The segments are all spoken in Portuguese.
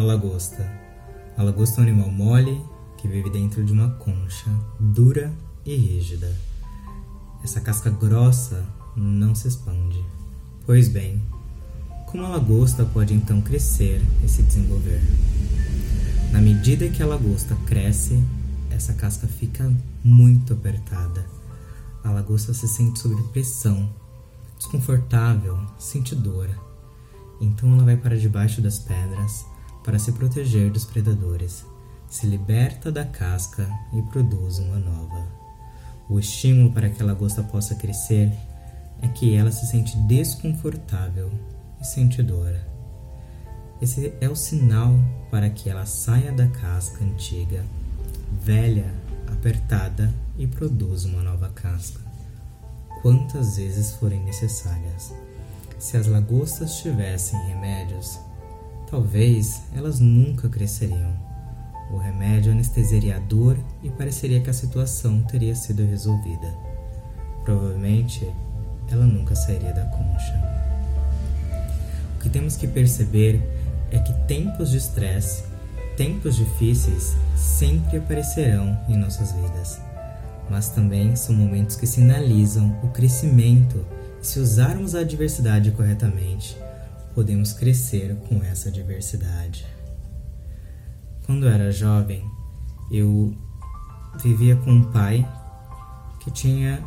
lagosta. A lagosta é um animal mole que vive dentro de uma concha dura e rígida. Essa casca grossa não se expande. Pois bem, como a lagosta pode então crescer e se desenvolver? Na medida que a lagosta cresce, essa casca fica muito apertada. A lagosta se sente sob pressão, desconfortável, sentidora. Então ela vai para debaixo das pedras para se proteger dos predadores, se liberta da casca e produz uma nova. O estímulo para que a lagosta possa crescer é que ela se sente desconfortável e sentidora. Esse é o sinal para que ela saia da casca antiga, velha, apertada e produza uma nova casca. Quantas vezes forem necessárias. Se as lagostas tivessem remédios, talvez elas nunca cresceriam. O remédio anestesiaria a dor e pareceria que a situação teria sido resolvida. Provavelmente ela nunca sairia da concha. O que temos que perceber é que tempos de estresse, tempos difíceis sempre aparecerão em nossas vidas, mas também são momentos que sinalizam o crescimento se usarmos a adversidade corretamente, podemos crescer com essa adversidade. Quando era jovem, eu vivia com um pai que tinha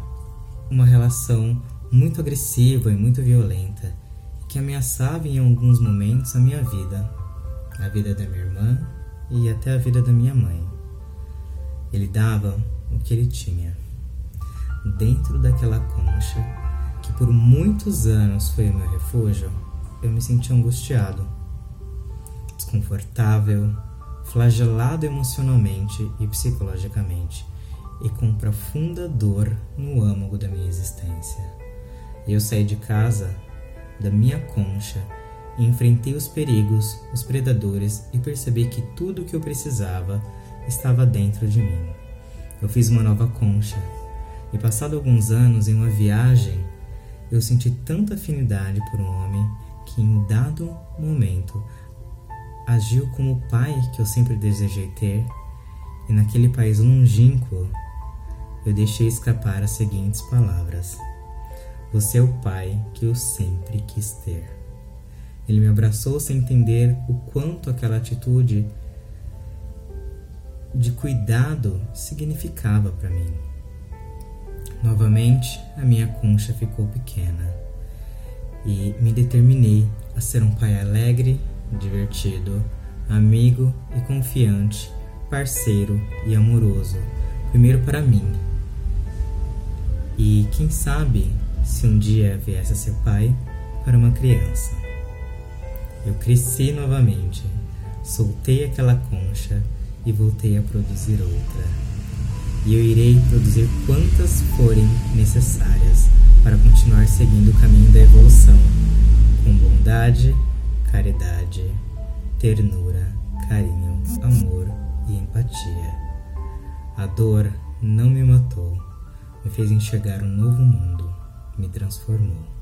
uma relação muito agressiva e muito violenta que ameaçava em alguns momentos a minha vida, a vida da minha irmã e até a vida da minha mãe. Ele dava o que ele tinha. Dentro daquela concha, que por muitos anos foi o meu refúgio, eu me senti angustiado, desconfortável, flagelado emocionalmente e psicologicamente, e com profunda dor no âmago da minha existência. Eu saí de casa da minha concha e enfrentei os perigos, os predadores e percebi que tudo o que eu precisava estava dentro de mim. Eu fiz uma nova concha e, passado alguns anos em uma viagem, eu senti tanta afinidade por um homem que, em dado momento, agiu como o pai que eu sempre desejei ter, e naquele país longínquo eu deixei escapar as seguintes palavras. Você é o pai que eu sempre quis ter. Ele me abraçou sem entender o quanto aquela atitude de cuidado significava para mim. Novamente, a minha concha ficou pequena e me determinei a ser um pai alegre, divertido, amigo e confiante, parceiro e amoroso, primeiro para mim. E quem sabe se um dia viesse a ser pai para uma criança. Eu cresci novamente, soltei aquela concha e voltei a produzir outra. E eu irei produzir quantas forem necessárias para continuar seguindo o caminho da evolução, com bondade, caridade, ternura, carinho, amor e empatia. A dor não me matou, me fez enxergar um novo mundo me transformou.